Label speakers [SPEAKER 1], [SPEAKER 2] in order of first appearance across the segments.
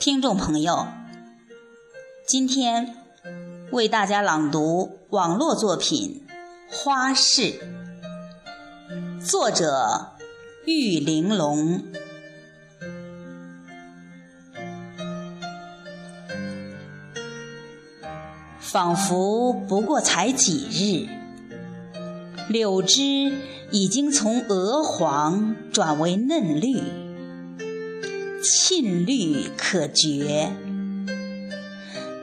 [SPEAKER 1] 听众朋友，今天为大家朗读网络作品《花市》，作者玉玲珑。仿佛不过才几日，柳枝已经从鹅黄转为嫩绿。沁绿可觉，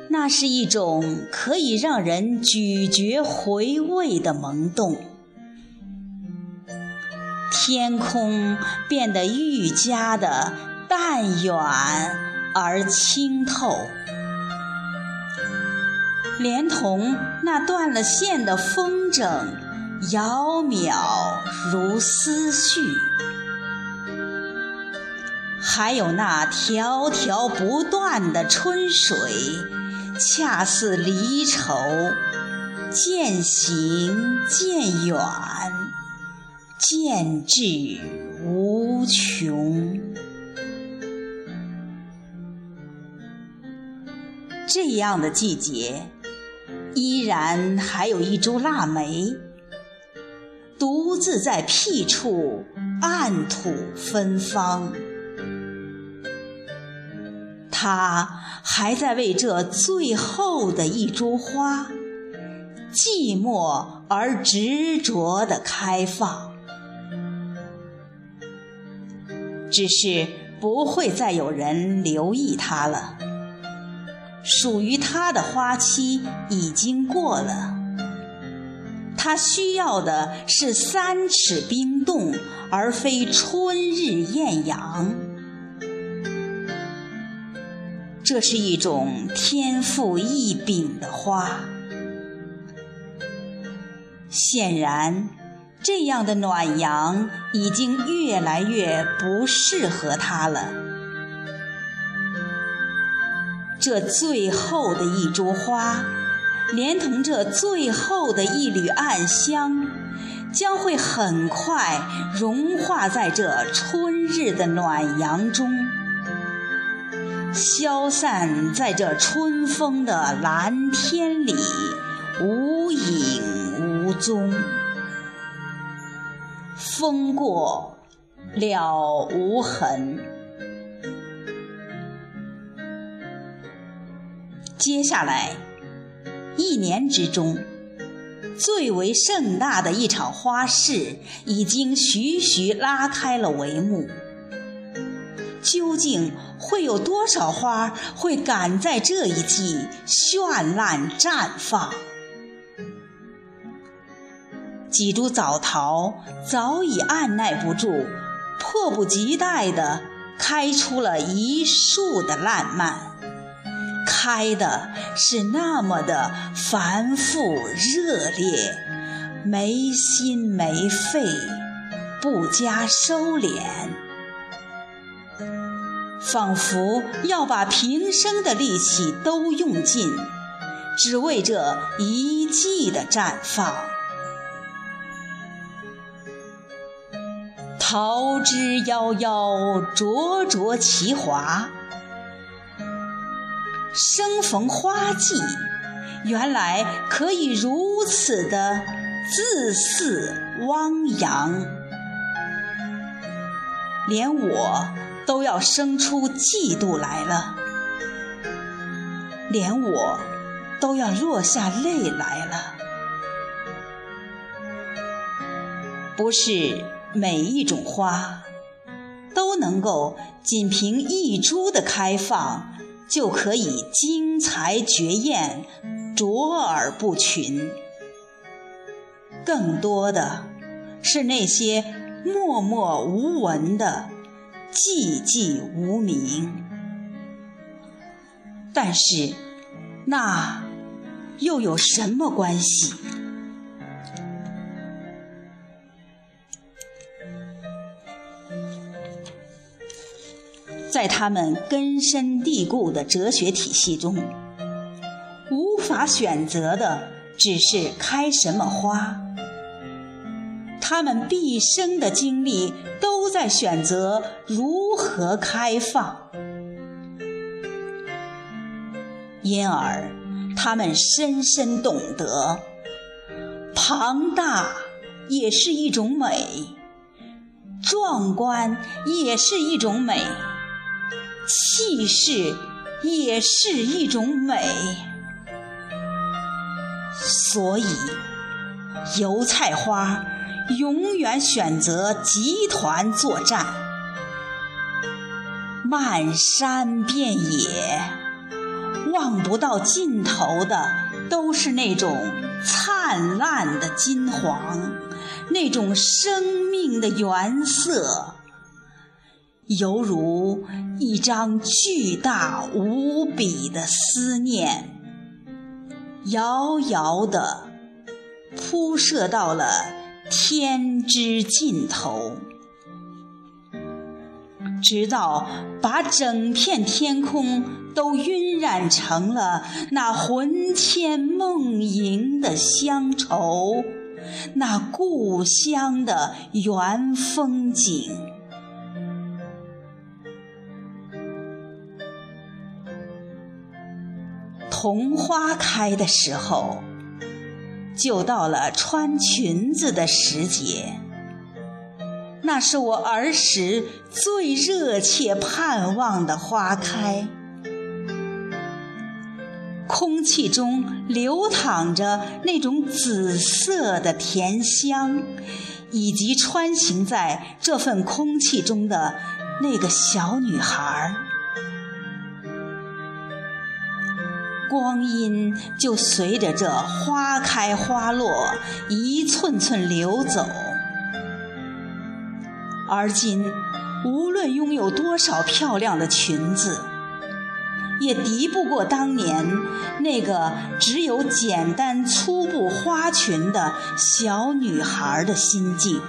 [SPEAKER 1] 那是一种可以让人咀嚼回味的萌动。天空变得愈加的淡远而清透，连同那断了线的风筝，杳渺如思绪。还有那条条不断的春水，恰似离愁，渐行渐远，渐至无穷。这样的季节，依然还有一株腊梅，独自在僻处暗吐芬芳。他还在为这最后的一株花，寂寞而执着地开放。只是不会再有人留意它了，属于它的花期已经过了。它需要的是三尺冰冻，而非春日艳阳。这是一种天赋异禀的花，显然，这样的暖阳已经越来越不适合它了。这最后的一株花，连同这最后的一缕暗香，将会很快融化在这春日的暖阳中。消散在这春风的蓝天里，无影无踪。风过了无痕。接下来一年之中，最为盛大的一场花市，已经徐徐拉开了帷幕。究竟会有多少花会赶在这一季绚烂绽放？几株早桃早已按耐不住，迫不及待地开出了一树的烂漫，开的是那么的繁复热烈，没心没肺，不加收敛。仿佛要把平生的力气都用尽，只为这一季的绽放。桃之夭夭，灼灼其华。生逢花季，原来可以如此的自肆汪洋，连我。都要生出嫉妒来了，连我都要落下泪来了。不是每一种花都能够仅凭一株的开放就可以精彩绝艳、卓尔不群，更多的是那些默默无闻的。寂寂无名，但是那又有什么关系？在他们根深蒂固的哲学体系中，无法选择的只是开什么花。他们毕生的精力都在选择如何开放，因而他们深深懂得，庞大也是一种美，壮观也是一种美，气势也是一种美。所以，油菜花永远选择集团作战，漫山遍野，望不到尽头的都是那种灿烂的金黄，那种生命的原色，犹如一张巨大无比的思念。遥遥地铺设到了天之尽头，直到把整片天空都晕染成了那魂牵梦萦的乡愁，那故乡的原风景。桐花开的时候，就到了穿裙子的时节。那是我儿时最热切盼望的花开。空气中流淌着那种紫色的甜香，以及穿行在这份空气中的那个小女孩儿。光阴就随着这花开花落一寸寸流走，而今无论拥有多少漂亮的裙子，也敌不过当年那个只有简单粗布花裙的小女孩的心境。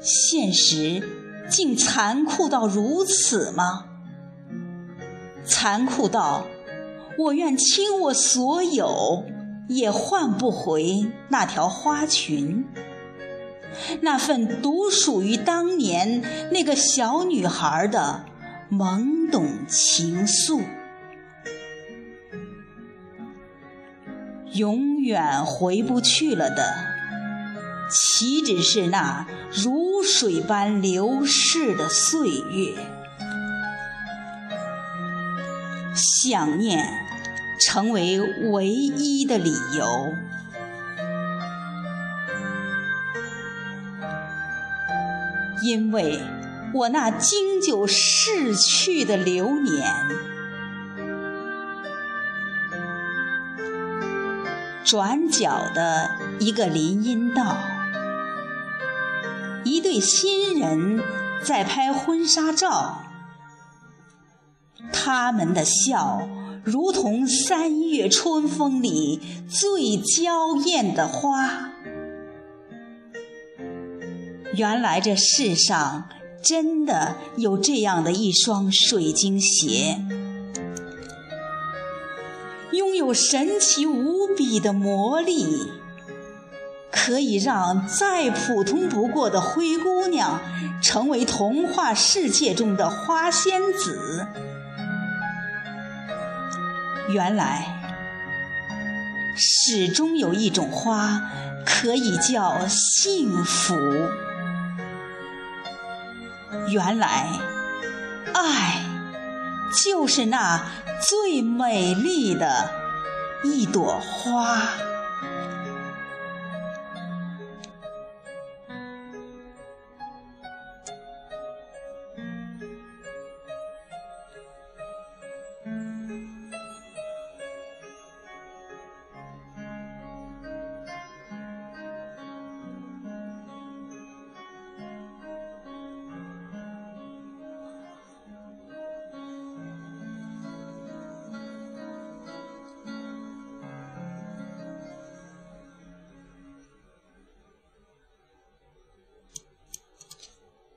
[SPEAKER 1] 现实。竟残酷到如此吗？残酷到我愿倾我所有，也换不回那条花裙，那份独属于当年那个小女孩的懵懂情愫，永远回不去了的。岂止是那如水般流逝的岁月？想念成为唯一的理由，因为我那经久逝去的流年，转角的一个林荫道。一对新人在拍婚纱照，他们的笑如同三月春风里最娇艳的花。原来这世上真的有这样的一双水晶鞋，拥有神奇无比的魔力。可以让再普通不过的灰姑娘成为童话世界中的花仙子。原来，始终有一种花可以叫幸福。原来，爱就是那最美丽的一朵花。